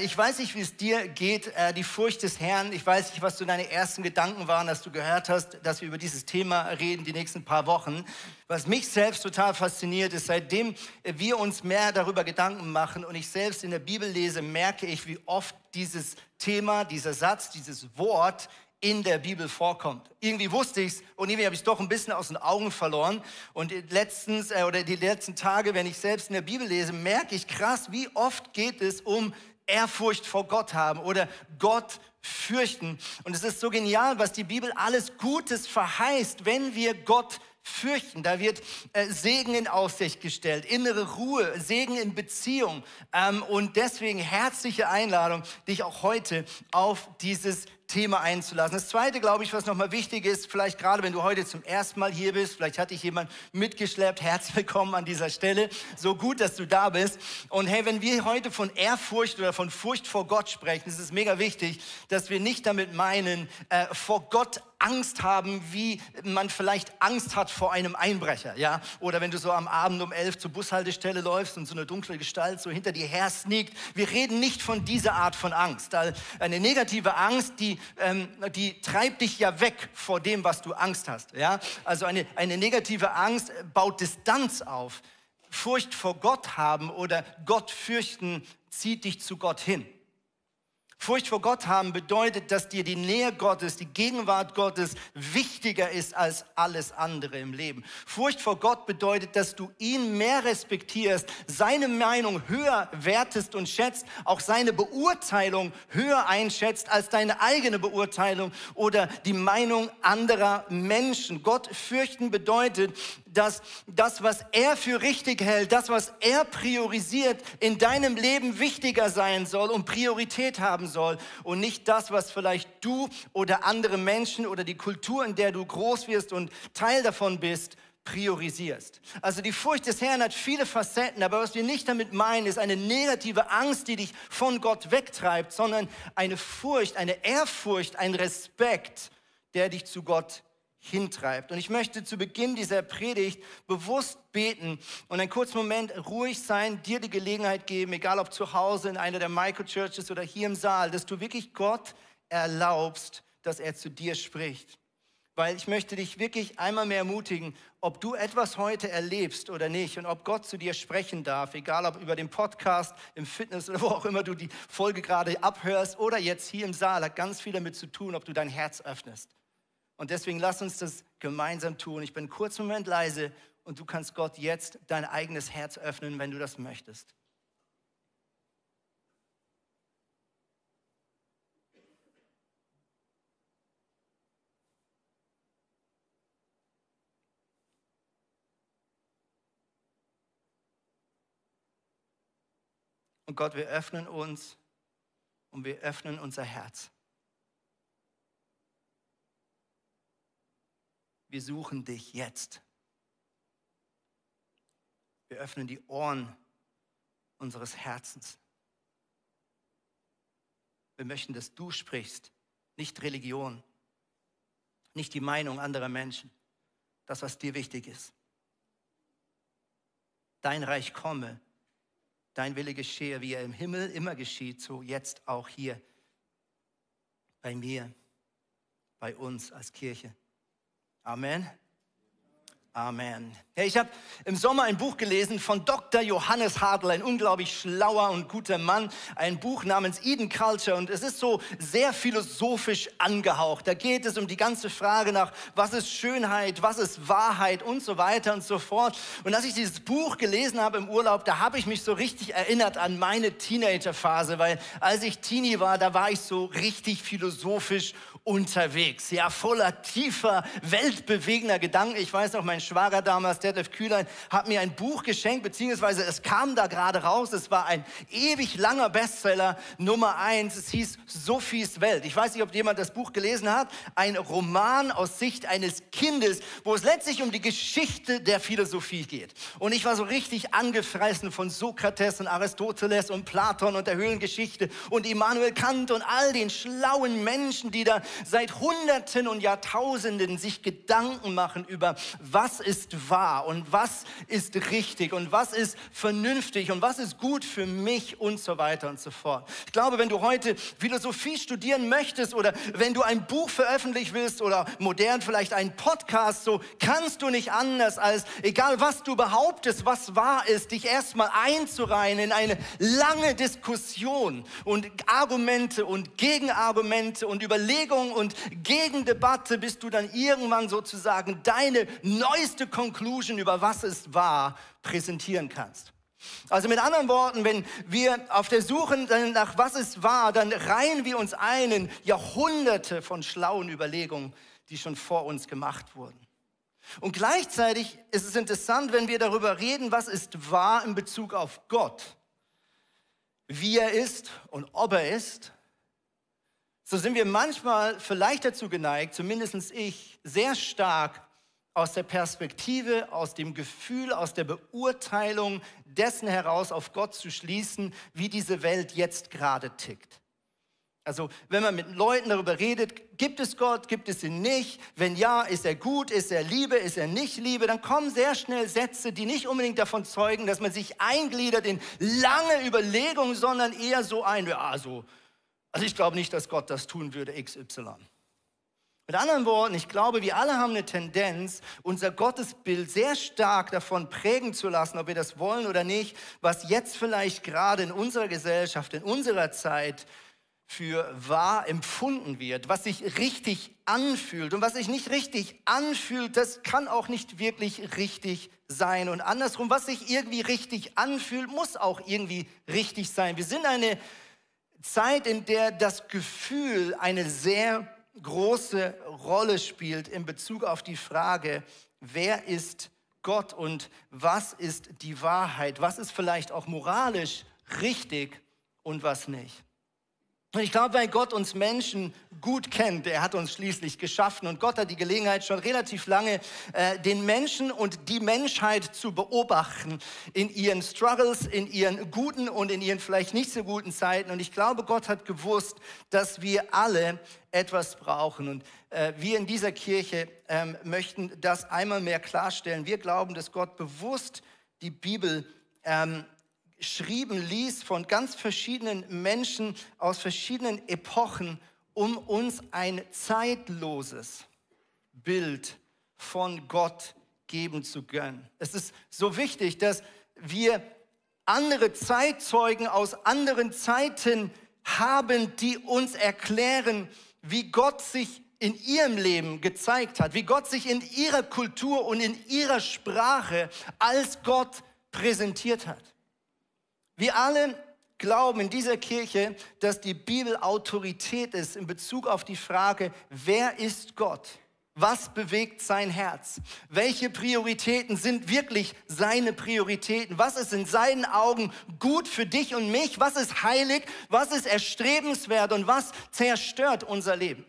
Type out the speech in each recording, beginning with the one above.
Ich weiß nicht, wie es dir geht, äh, die Furcht des Herrn. Ich weiß nicht, was so deine ersten Gedanken waren, dass du gehört hast, dass wir über dieses Thema reden die nächsten paar Wochen. Was mich selbst total fasziniert ist, seitdem wir uns mehr darüber Gedanken machen und ich selbst in der Bibel lese, merke ich, wie oft dieses Thema, dieser Satz, dieses Wort in der Bibel vorkommt. Irgendwie wusste ich's und irgendwie habe ich es doch ein bisschen aus den Augen verloren. Und letztens äh, oder die letzten Tage, wenn ich selbst in der Bibel lese, merke ich krass, wie oft geht es um Ehrfurcht vor Gott haben oder Gott fürchten. Und es ist so genial, was die Bibel alles Gutes verheißt, wenn wir Gott fürchten. Da wird äh, Segen in Aussicht gestellt, innere Ruhe, Segen in Beziehung. Ähm, und deswegen herzliche Einladung, dich auch heute auf dieses Thema einzulassen. Das Zweite, glaube ich, was nochmal wichtig ist, vielleicht gerade wenn du heute zum ersten Mal hier bist, vielleicht hat dich jemand mitgeschleppt, herzlich willkommen an dieser Stelle. So gut, dass du da bist. Und hey, wenn wir heute von Ehrfurcht oder von Furcht vor Gott sprechen, ist es mega wichtig, dass wir nicht damit meinen, äh, vor Gott Angst haben, wie man vielleicht Angst hat vor einem Einbrecher, ja? Oder wenn du so am Abend um elf zur Bushaltestelle läufst und so eine dunkle Gestalt so hinter dir her sneakt. Wir reden nicht von dieser Art von Angst. Eine negative Angst, die, ähm, die treibt dich ja weg vor dem, was du Angst hast, ja? Also eine, eine negative Angst baut Distanz auf. Furcht vor Gott haben oder Gott fürchten zieht dich zu Gott hin. Furcht vor Gott haben bedeutet, dass dir die Nähe Gottes, die Gegenwart Gottes wichtiger ist als alles andere im Leben. Furcht vor Gott bedeutet, dass du ihn mehr respektierst, seine Meinung höher wertest und schätzt, auch seine Beurteilung höher einschätzt als deine eigene Beurteilung oder die Meinung anderer Menschen. Gott fürchten bedeutet, dass das, was er für richtig hält, das, was er priorisiert, in deinem Leben wichtiger sein soll und Priorität haben soll und nicht das, was vielleicht du oder andere Menschen oder die Kultur, in der du groß wirst und Teil davon bist, priorisierst. Also die Furcht des Herrn hat viele Facetten, aber was wir nicht damit meinen, ist eine negative Angst, die dich von Gott wegtreibt, sondern eine Furcht, eine Ehrfurcht, ein Respekt, der dich zu Gott hintreibt. Und ich möchte zu Beginn dieser Predigt bewusst beten und einen kurzen Moment ruhig sein, dir die Gelegenheit geben, egal ob zu Hause in einer der Microchurches oder hier im Saal, dass du wirklich Gott erlaubst, dass er zu dir spricht. Weil ich möchte dich wirklich einmal mehr ermutigen, ob du etwas heute erlebst oder nicht und ob Gott zu dir sprechen darf, egal ob über den Podcast, im Fitness oder wo auch immer du die Folge gerade abhörst oder jetzt hier im Saal, hat ganz viel damit zu tun, ob du dein Herz öffnest. Und deswegen lass uns das gemeinsam tun. Ich bin einen kurzen Moment leise und du kannst Gott jetzt dein eigenes Herz öffnen, wenn du das möchtest. Und Gott, wir öffnen uns und wir öffnen unser Herz. Wir suchen dich jetzt. Wir öffnen die Ohren unseres Herzens. Wir möchten, dass du sprichst, nicht Religion, nicht die Meinung anderer Menschen, das, was dir wichtig ist. Dein Reich komme, dein Wille geschehe, wie er im Himmel immer geschieht, so jetzt auch hier bei mir, bei uns als Kirche. Amen. Amen. Ja, ich habe im Sommer ein Buch gelesen von Dr. Johannes Hartl, ein unglaublich schlauer und guter Mann, ein Buch namens Eden Culture und es ist so sehr philosophisch angehaucht. Da geht es um die ganze Frage nach, was ist Schönheit, was ist Wahrheit und so weiter und so fort. Und als ich dieses Buch gelesen habe im Urlaub, da habe ich mich so richtig erinnert an meine Teenagerphase, weil als ich Teenie war, da war ich so richtig philosophisch unterwegs, ja, voller tiefer, weltbewegender Gedanken. Ich weiß noch, mein Schwager damals, Detlef Kühlein, hat mir ein Buch geschenkt, beziehungsweise es kam da gerade raus. Es war ein ewig langer Bestseller, Nummer eins. Es hieß Sophies Welt. Ich weiß nicht, ob jemand das Buch gelesen hat. Ein Roman aus Sicht eines Kindes, wo es letztlich um die Geschichte der Philosophie geht. Und ich war so richtig angefressen von Sokrates und Aristoteles und Platon und der Höhlengeschichte und Immanuel Kant und all den schlauen Menschen, die da seit Hunderten und Jahrtausenden sich Gedanken machen über, was ist wahr und was ist richtig und was ist vernünftig und was ist gut für mich und so weiter und so fort. Ich glaube, wenn du heute Philosophie studieren möchtest oder wenn du ein Buch veröffentlichen willst oder modern vielleicht einen Podcast, so kannst du nicht anders als, egal was du behauptest, was wahr ist, dich erstmal einzureihen in eine lange Diskussion und Argumente und Gegenargumente und Überlegungen und Gegendebatte, bis du dann irgendwann sozusagen deine neueste Conclusion über was es war präsentieren kannst. Also mit anderen Worten, wenn wir auf der Suche nach was es war, dann reihen wir uns ein in Jahrhunderte von schlauen Überlegungen, die schon vor uns gemacht wurden. Und gleichzeitig ist es interessant, wenn wir darüber reden, was ist wahr in Bezug auf Gott, wie er ist und ob er ist, so sind wir manchmal vielleicht dazu geneigt, zumindest ich, sehr stark aus der Perspektive, aus dem Gefühl, aus der Beurteilung dessen heraus auf Gott zu schließen, wie diese Welt jetzt gerade tickt. Also wenn man mit Leuten darüber redet, gibt es Gott, gibt es ihn nicht, wenn ja, ist er gut, ist er Liebe, ist er nicht Liebe, dann kommen sehr schnell Sätze, die nicht unbedingt davon zeugen, dass man sich eingliedert in lange Überlegungen, sondern eher so ein, ja, so, also ich glaube nicht, dass Gott das tun würde, XY. Mit anderen Worten, ich glaube, wir alle haben eine Tendenz, unser Gottesbild sehr stark davon prägen zu lassen, ob wir das wollen oder nicht, was jetzt vielleicht gerade in unserer Gesellschaft, in unserer Zeit für wahr empfunden wird, was sich richtig anfühlt. Und was sich nicht richtig anfühlt, das kann auch nicht wirklich richtig sein. Und andersrum, was sich irgendwie richtig anfühlt, muss auch irgendwie richtig sein. Wir sind eine Zeit, in der das Gefühl eine sehr große Rolle spielt in Bezug auf die Frage, wer ist Gott und was ist die Wahrheit, was ist vielleicht auch moralisch richtig und was nicht. Und ich glaube, weil Gott uns Menschen gut kennt, er hat uns schließlich geschaffen und Gott hat die Gelegenheit schon relativ lange, äh, den Menschen und die Menschheit zu beobachten in ihren Struggles, in ihren guten und in ihren vielleicht nicht so guten Zeiten. Und ich glaube, Gott hat gewusst, dass wir alle etwas brauchen. Und äh, wir in dieser Kirche ähm, möchten das einmal mehr klarstellen. Wir glauben, dass Gott bewusst die Bibel ähm, schrieben ließ von ganz verschiedenen Menschen aus verschiedenen Epochen, um uns ein zeitloses Bild von Gott geben zu können. Es ist so wichtig, dass wir andere Zeitzeugen aus anderen Zeiten haben, die uns erklären, wie Gott sich in ihrem Leben gezeigt hat, wie Gott sich in ihrer Kultur und in ihrer Sprache als Gott präsentiert hat. Wir alle glauben in dieser Kirche, dass die Bibel Autorität ist in Bezug auf die Frage, wer ist Gott? Was bewegt sein Herz? Welche Prioritäten sind wirklich seine Prioritäten? Was ist in seinen Augen gut für dich und mich? Was ist heilig? Was ist erstrebenswert? Und was zerstört unser Leben?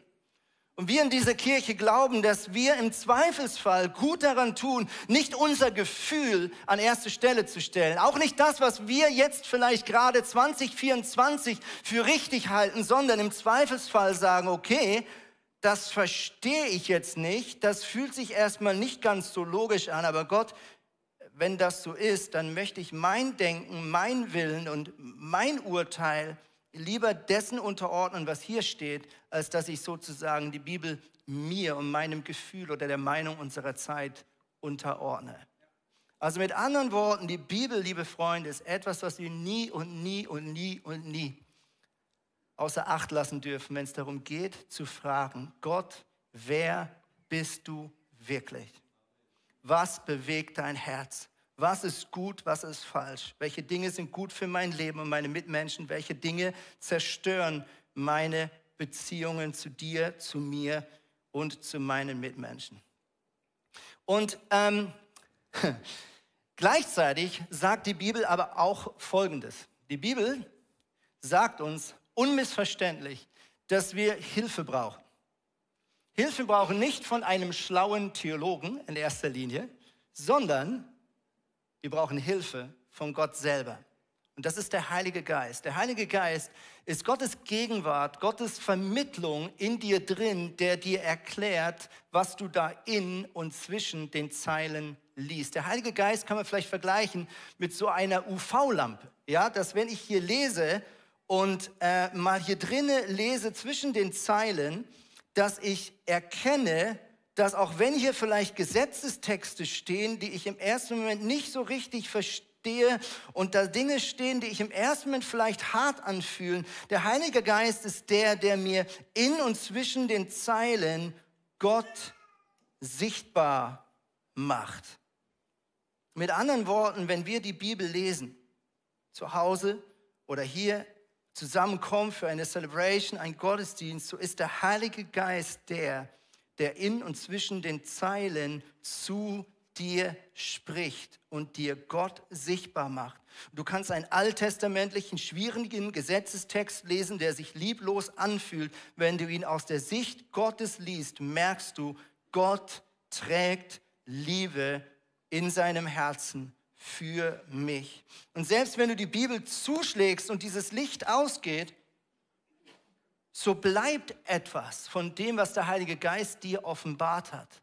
Und wir in dieser Kirche glauben, dass wir im Zweifelsfall gut daran tun, nicht unser Gefühl an erste Stelle zu stellen. Auch nicht das, was wir jetzt vielleicht gerade 2024 für richtig halten, sondern im Zweifelsfall sagen, okay, das verstehe ich jetzt nicht, das fühlt sich erstmal nicht ganz so logisch an, aber Gott, wenn das so ist, dann möchte ich mein Denken, mein Willen und mein Urteil lieber dessen unterordnen, was hier steht, als dass ich sozusagen die Bibel mir und meinem Gefühl oder der Meinung unserer Zeit unterordne. Also mit anderen Worten, die Bibel, liebe Freunde, ist etwas, was wir nie und nie und nie und nie außer Acht lassen dürfen, wenn es darum geht zu fragen, Gott, wer bist du wirklich? Was bewegt dein Herz? Was ist gut, was ist falsch? Welche Dinge sind gut für mein Leben und meine Mitmenschen? Welche Dinge zerstören meine Beziehungen zu dir, zu mir und zu meinen Mitmenschen? Und ähm, gleichzeitig sagt die Bibel aber auch Folgendes. Die Bibel sagt uns unmissverständlich, dass wir Hilfe brauchen. Hilfe brauchen nicht von einem schlauen Theologen in erster Linie, sondern wir brauchen Hilfe von Gott selber. Und das ist der Heilige Geist. Der Heilige Geist ist Gottes Gegenwart, Gottes Vermittlung in dir drin, der dir erklärt, was du da in und zwischen den Zeilen liest. Der Heilige Geist kann man vielleicht vergleichen mit so einer UV-Lampe. Ja, dass wenn ich hier lese und äh, mal hier drinnen lese zwischen den Zeilen, dass ich erkenne, dass auch wenn hier vielleicht Gesetzestexte stehen, die ich im ersten Moment nicht so richtig verstehe und da Dinge stehen, die ich im ersten Moment vielleicht hart anfühlen, der Heilige Geist ist der, der mir in und zwischen den Zeilen Gott sichtbar macht. Mit anderen Worten, wenn wir die Bibel lesen, zu Hause oder hier zusammenkommen für eine Celebration, ein Gottesdienst, so ist der Heilige Geist der, der in und zwischen den Zeilen zu dir spricht und dir Gott sichtbar macht. Du kannst einen alttestamentlichen, schwierigen Gesetzestext lesen, der sich lieblos anfühlt. Wenn du ihn aus der Sicht Gottes liest, merkst du, Gott trägt Liebe in seinem Herzen für mich. Und selbst wenn du die Bibel zuschlägst und dieses Licht ausgeht, so bleibt etwas von dem, was der Heilige Geist dir offenbart hat.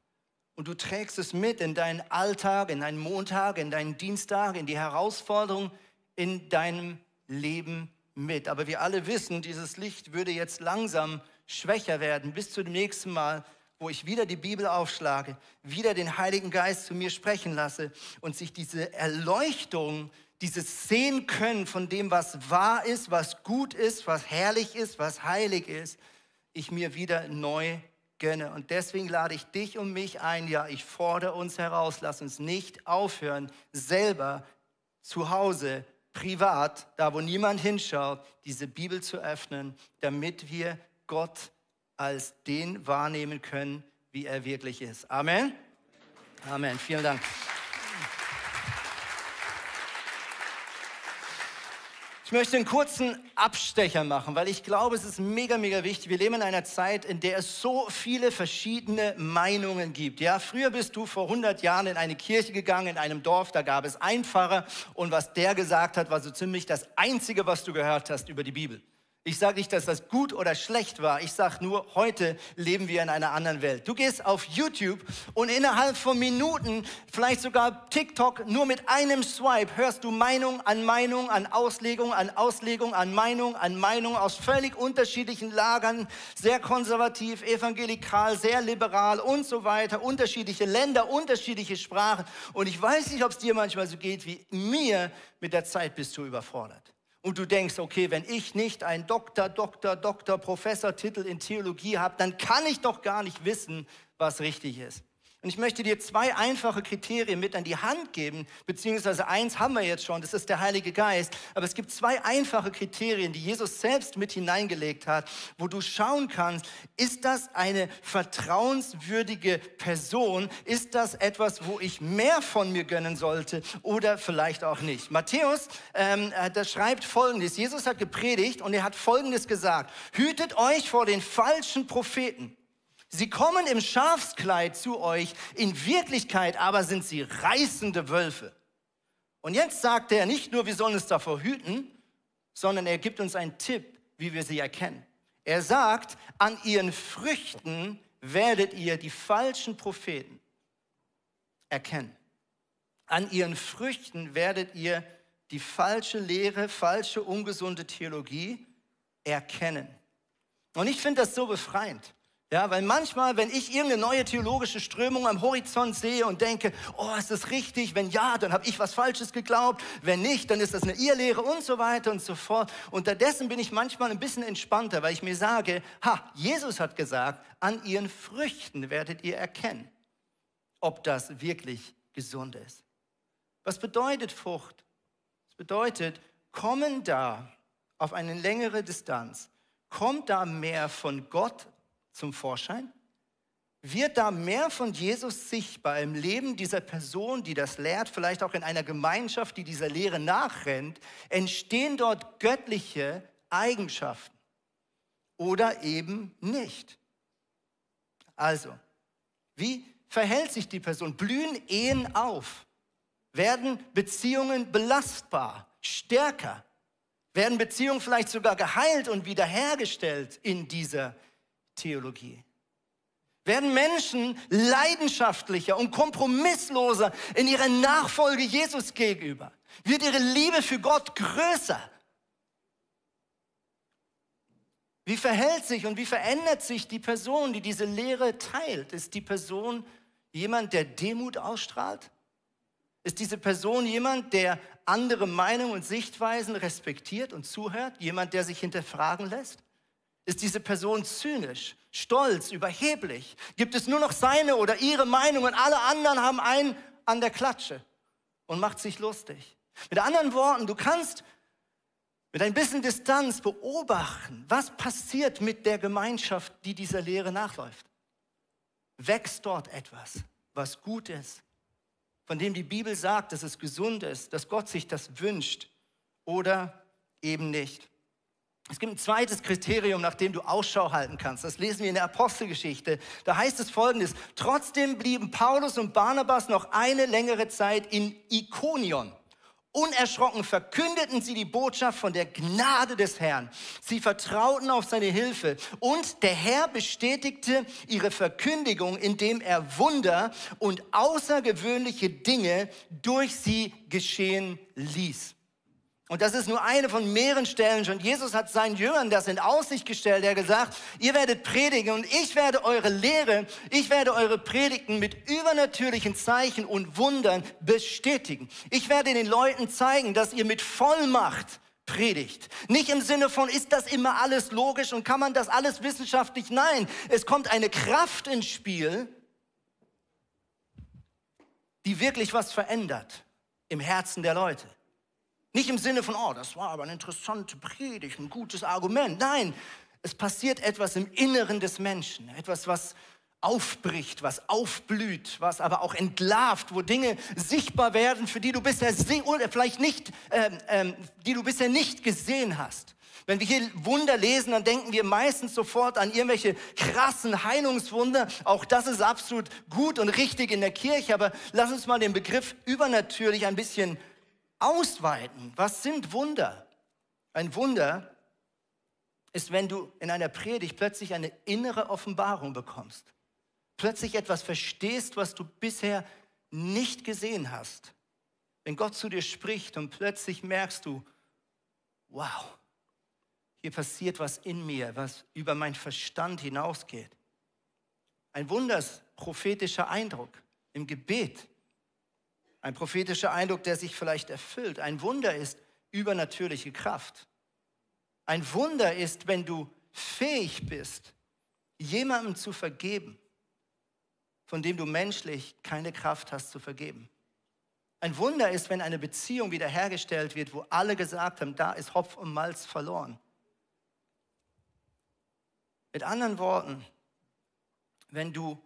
Und du trägst es mit in deinen Alltag, in deinen Montag, in deinen Dienstag, in die Herausforderung in deinem Leben mit. Aber wir alle wissen, dieses Licht würde jetzt langsam schwächer werden bis zu dem nächsten Mal, wo ich wieder die Bibel aufschlage, wieder den Heiligen Geist zu mir sprechen lasse und sich diese Erleuchtung, dieses Sehen können von dem, was wahr ist, was gut ist, was herrlich ist, was heilig ist, ich mir wieder neu gönne. Und deswegen lade ich dich und mich ein, ja, ich fordere uns heraus, lass uns nicht aufhören, selber zu Hause, privat, da wo niemand hinschaut, diese Bibel zu öffnen, damit wir Gott als den wahrnehmen können, wie er wirklich ist. Amen. Amen. Vielen Dank. Ich möchte einen kurzen Abstecher machen, weil ich glaube, es ist mega, mega wichtig. Wir leben in einer Zeit, in der es so viele verschiedene Meinungen gibt. Ja, früher bist du vor 100 Jahren in eine Kirche gegangen, in einem Dorf, da gab es Einfacher und was der gesagt hat, war so ziemlich das Einzige, was du gehört hast über die Bibel. Ich sage nicht, dass das gut oder schlecht war. Ich sage nur, heute leben wir in einer anderen Welt. Du gehst auf YouTube und innerhalb von Minuten, vielleicht sogar TikTok, nur mit einem Swipe hörst du Meinung an Meinung, an Auslegung, an Auslegung, an Meinung, an Meinung aus völlig unterschiedlichen Lagern, sehr konservativ, evangelikal, sehr liberal und so weiter, unterschiedliche Länder, unterschiedliche Sprachen. Und ich weiß nicht, ob es dir manchmal so geht wie mir. Mit der Zeit bist du überfordert und du denkst, okay, wenn ich nicht einen Doktor, Doktor, Doktor, Professortitel in Theologie habe, dann kann ich doch gar nicht wissen, was richtig ist. Und ich möchte dir zwei einfache Kriterien mit an die Hand geben, beziehungsweise eins haben wir jetzt schon, das ist der Heilige Geist. Aber es gibt zwei einfache Kriterien, die Jesus selbst mit hineingelegt hat, wo du schauen kannst, ist das eine vertrauenswürdige Person? Ist das etwas, wo ich mehr von mir gönnen sollte oder vielleicht auch nicht? Matthäus, ähm, äh, das schreibt Folgendes. Jesus hat gepredigt und er hat Folgendes gesagt. Hütet euch vor den falschen Propheten. Sie kommen im Schafskleid zu euch, in Wirklichkeit aber sind sie reißende Wölfe. Und jetzt sagt er nicht nur, wir sollen uns davor hüten, sondern er gibt uns einen Tipp, wie wir sie erkennen. Er sagt, an ihren Früchten werdet ihr die falschen Propheten erkennen. An ihren Früchten werdet ihr die falsche Lehre, falsche, ungesunde Theologie erkennen. Und ich finde das so befreiend. Ja, weil manchmal, wenn ich irgendeine neue theologische Strömung am Horizont sehe und denke, oh, ist das richtig? Wenn ja, dann habe ich was Falsches geglaubt. Wenn nicht, dann ist das eine Irrlehre und so weiter und so fort. Unterdessen bin ich manchmal ein bisschen entspannter, weil ich mir sage, ha, Jesus hat gesagt, an ihren Früchten werdet ihr erkennen, ob das wirklich gesund ist. Was bedeutet Frucht? Es bedeutet, kommen da auf eine längere Distanz, kommt da mehr von Gott zum Vorschein? wird da mehr von Jesus sichtbar im Leben dieser Person, die das lehrt, vielleicht auch in einer Gemeinschaft, die dieser Lehre nachrennt, entstehen dort göttliche Eigenschaften oder eben nicht. Also, wie verhält sich die Person? Blühen Ehen auf? Werden Beziehungen belastbar, stärker? Werden Beziehungen vielleicht sogar geheilt und wiederhergestellt in dieser Theologie? Werden Menschen leidenschaftlicher und kompromissloser in ihrer Nachfolge Jesus gegenüber? Wird ihre Liebe für Gott größer? Wie verhält sich und wie verändert sich die Person, die diese Lehre teilt? Ist die Person jemand, der Demut ausstrahlt? Ist diese Person jemand, der andere Meinungen und Sichtweisen respektiert und zuhört? Jemand, der sich hinterfragen lässt? Ist diese Person zynisch, stolz, überheblich? Gibt es nur noch seine oder ihre Meinung und alle anderen haben einen an der Klatsche und macht sich lustig? Mit anderen Worten, du kannst mit ein bisschen Distanz beobachten, was passiert mit der Gemeinschaft, die dieser Lehre nachläuft. Wächst dort etwas, was gut ist, von dem die Bibel sagt, dass es gesund ist, dass Gott sich das wünscht oder eben nicht. Es gibt ein zweites Kriterium, nach dem du Ausschau halten kannst. Das lesen wir in der Apostelgeschichte. Da heißt es folgendes. Trotzdem blieben Paulus und Barnabas noch eine längere Zeit in Ikonion. Unerschrocken verkündeten sie die Botschaft von der Gnade des Herrn. Sie vertrauten auf seine Hilfe und der Herr bestätigte ihre Verkündigung, indem er Wunder und außergewöhnliche Dinge durch sie geschehen ließ. Und das ist nur eine von mehreren Stellen schon. Jesus hat seinen Jüngern das in Aussicht gestellt. Er hat gesagt, ihr werdet predigen und ich werde eure Lehre, ich werde eure Predigten mit übernatürlichen Zeichen und Wundern bestätigen. Ich werde den Leuten zeigen, dass ihr mit Vollmacht predigt. Nicht im Sinne von, ist das immer alles logisch und kann man das alles wissenschaftlich? Nein, es kommt eine Kraft ins Spiel, die wirklich was verändert im Herzen der Leute. Nicht im Sinne von, oh, das war aber eine interessante Predigt, ein gutes Argument. Nein, es passiert etwas im Inneren des Menschen, etwas, was aufbricht, was aufblüht, was aber auch entlarvt, wo Dinge sichtbar werden, für die du bisher oder vielleicht nicht, ähm, ähm, die du bisher nicht gesehen hast. Wenn wir hier Wunder lesen, dann denken wir meistens sofort an irgendwelche krassen Heilungswunder. Auch das ist absolut gut und richtig in der Kirche, aber lass uns mal den Begriff übernatürlich ein bisschen ausweiten. Was sind Wunder? Ein Wunder ist, wenn du in einer Predigt plötzlich eine innere Offenbarung bekommst. Plötzlich etwas verstehst, was du bisher nicht gesehen hast. Wenn Gott zu dir spricht und plötzlich merkst du, wow, hier passiert was in mir, was über mein Verstand hinausgeht. Ein wunders prophetischer Eindruck im Gebet. Ein prophetischer Eindruck, der sich vielleicht erfüllt. Ein Wunder ist übernatürliche Kraft. Ein Wunder ist, wenn du fähig bist, jemandem zu vergeben, von dem du menschlich keine Kraft hast zu vergeben. Ein Wunder ist, wenn eine Beziehung wiederhergestellt wird, wo alle gesagt haben, da ist Hopf und Malz verloren. Mit anderen Worten, wenn du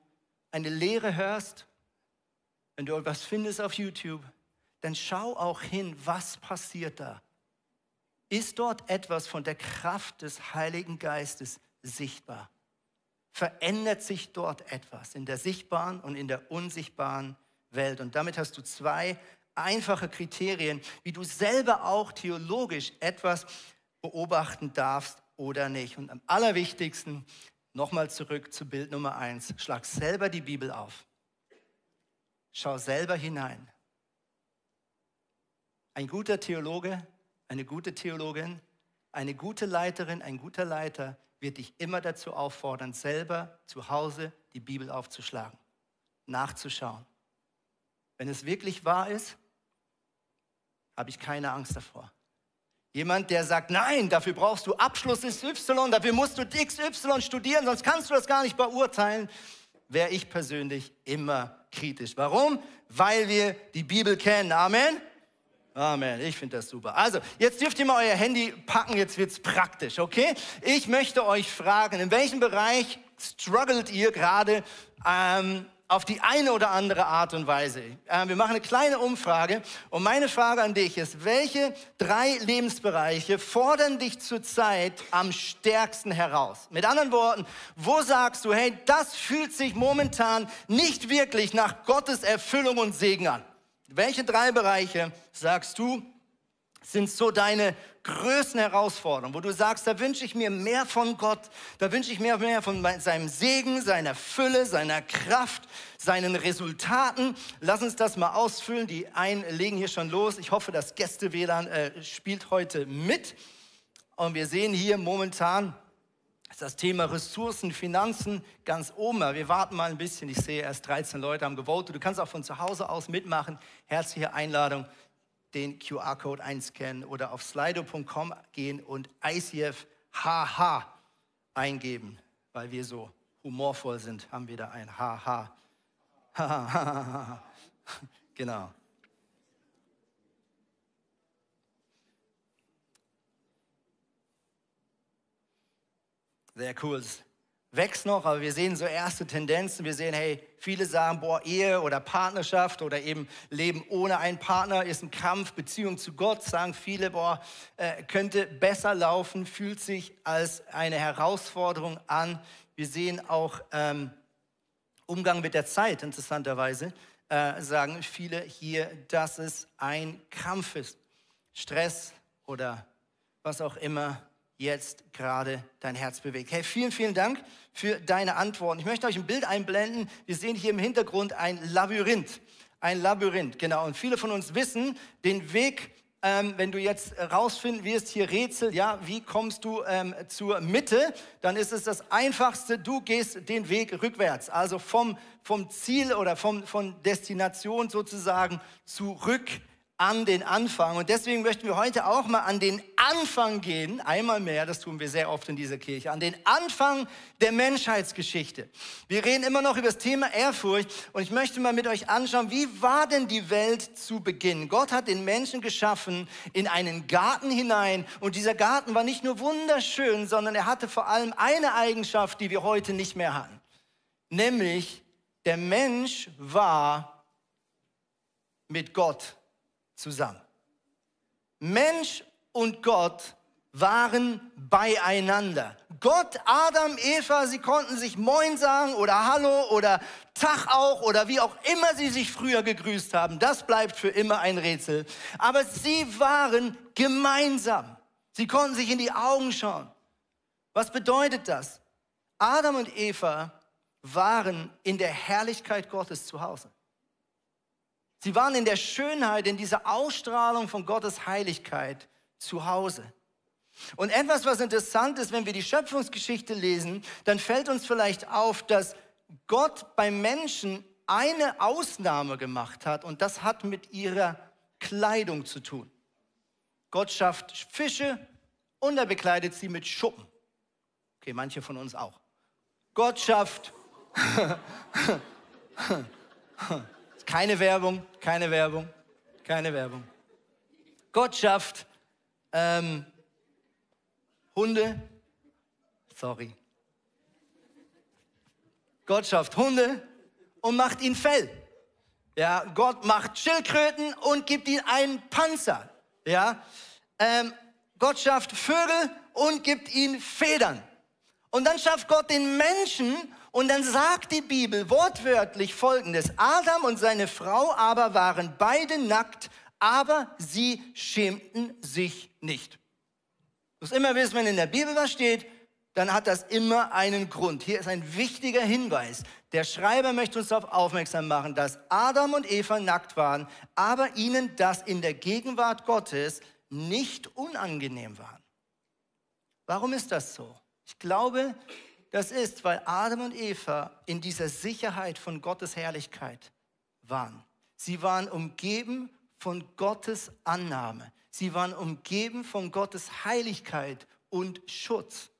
eine Lehre hörst wenn du etwas findest auf YouTube, dann schau auch hin, was passiert da. Ist dort etwas von der Kraft des Heiligen Geistes sichtbar? Verändert sich dort etwas in der sichtbaren und in der unsichtbaren Welt? Und damit hast du zwei einfache Kriterien, wie du selber auch theologisch etwas beobachten darfst oder nicht. Und am allerwichtigsten, nochmal zurück zu Bild Nummer eins, schlag selber die Bibel auf. Schau selber hinein. Ein guter Theologe, eine gute Theologin, eine gute Leiterin, ein guter Leiter wird dich immer dazu auffordern, selber zu Hause die Bibel aufzuschlagen, nachzuschauen. Wenn es wirklich wahr ist, habe ich keine Angst davor. Jemand, der sagt, nein, dafür brauchst du Abschluss XY, dafür musst du XY studieren, sonst kannst du das gar nicht beurteilen, wäre ich persönlich immer kritisch. Warum? Weil wir die Bibel kennen. Amen. Amen. Ich finde das super. Also, jetzt dürft ihr mal euer Handy packen, jetzt wird es praktisch, okay? Ich möchte euch fragen, in welchem Bereich struggelt ihr gerade ähm, auf die eine oder andere Art und Weise. Äh, wir machen eine kleine Umfrage und meine Frage an dich ist, welche drei Lebensbereiche fordern dich zurzeit am stärksten heraus? Mit anderen Worten, wo sagst du, hey, das fühlt sich momentan nicht wirklich nach Gottes Erfüllung und Segen an? Welche drei Bereiche sagst du, sind so deine größten Herausforderungen, wo du sagst, da wünsche ich mir mehr von Gott, da wünsche ich mir mehr von seinem Segen, seiner Fülle, seiner Kraft, seinen Resultaten. Lass uns das mal ausfüllen. Die einen legen hier schon los. Ich hoffe, das Gäste-WLAN äh, spielt heute mit. Und wir sehen hier momentan ist das Thema Ressourcen, Finanzen ganz oben. Wir warten mal ein bisschen. Ich sehe erst 13 Leute haben gewotet. Du kannst auch von zu Hause aus mitmachen. Herzliche Einladung den QR-Code einscannen oder auf slido.com gehen und ICF HH eingeben, weil wir so humorvoll sind, haben wir da ein HH. genau. Sehr cool wächst noch, aber wir sehen so erste Tendenzen. Wir sehen, hey, viele sagen, boah, Ehe oder Partnerschaft oder eben Leben ohne einen Partner ist ein Kampf. Beziehung zu Gott, sagen viele, boah, äh, könnte besser laufen, fühlt sich als eine Herausforderung an. Wir sehen auch ähm, Umgang mit der Zeit, interessanterweise, äh, sagen viele hier, dass es ein Krampf ist. Stress oder was auch immer jetzt gerade dein Herz bewegt. Hey, vielen, vielen Dank für deine Antworten. Ich möchte euch ein Bild einblenden. Wir sehen hier im Hintergrund ein Labyrinth. Ein Labyrinth, genau. Und viele von uns wissen den Weg, ähm, wenn du jetzt rausfinden wirst, hier Rätsel, ja, wie kommst du ähm, zur Mitte, dann ist es das Einfachste, du gehst den Weg rückwärts, also vom, vom Ziel oder vom, von Destination sozusagen zurück an den Anfang. Und deswegen möchten wir heute auch mal an den Anfang gehen, einmal mehr, das tun wir sehr oft in dieser Kirche, an den Anfang der Menschheitsgeschichte. Wir reden immer noch über das Thema Ehrfurcht und ich möchte mal mit euch anschauen, wie war denn die Welt zu Beginn? Gott hat den Menschen geschaffen in einen Garten hinein und dieser Garten war nicht nur wunderschön, sondern er hatte vor allem eine Eigenschaft, die wir heute nicht mehr hatten, nämlich der Mensch war mit Gott zusammen. Mensch und Gott waren beieinander. Gott, Adam, Eva, sie konnten sich Moin sagen oder Hallo oder Tag auch oder wie auch immer sie sich früher gegrüßt haben. Das bleibt für immer ein Rätsel. Aber sie waren gemeinsam. Sie konnten sich in die Augen schauen. Was bedeutet das? Adam und Eva waren in der Herrlichkeit Gottes zu Hause. Sie waren in der Schönheit, in dieser Ausstrahlung von Gottes Heiligkeit zu Hause. Und etwas, was interessant ist, wenn wir die Schöpfungsgeschichte lesen, dann fällt uns vielleicht auf, dass Gott beim Menschen eine Ausnahme gemacht hat und das hat mit ihrer Kleidung zu tun. Gott schafft Fische und er bekleidet sie mit Schuppen. Okay, manche von uns auch. Gott schafft Keine Werbung, keine Werbung, keine Werbung. Gott schafft ähm, Hunde, sorry. Gott schafft Hunde und macht ihnen Fell. Ja, Gott macht Schildkröten und gibt ihnen einen Panzer. Ja, ähm, Gott schafft Vögel und gibt ihnen Federn. Und dann schafft Gott den Menschen und dann sagt die Bibel wortwörtlich Folgendes. Adam und seine Frau aber waren beide nackt, aber sie schämten sich nicht. Du musst immer wissen, wenn in der Bibel was steht, dann hat das immer einen Grund. Hier ist ein wichtiger Hinweis. Der Schreiber möchte uns darauf aufmerksam machen, dass Adam und Eva nackt waren, aber ihnen das in der Gegenwart Gottes nicht unangenehm war. Warum ist das so? Ich glaube, das ist, weil Adam und Eva in dieser Sicherheit von Gottes Herrlichkeit waren. Sie waren umgeben von Gottes Annahme. Sie waren umgeben von Gottes Heiligkeit und Schutz.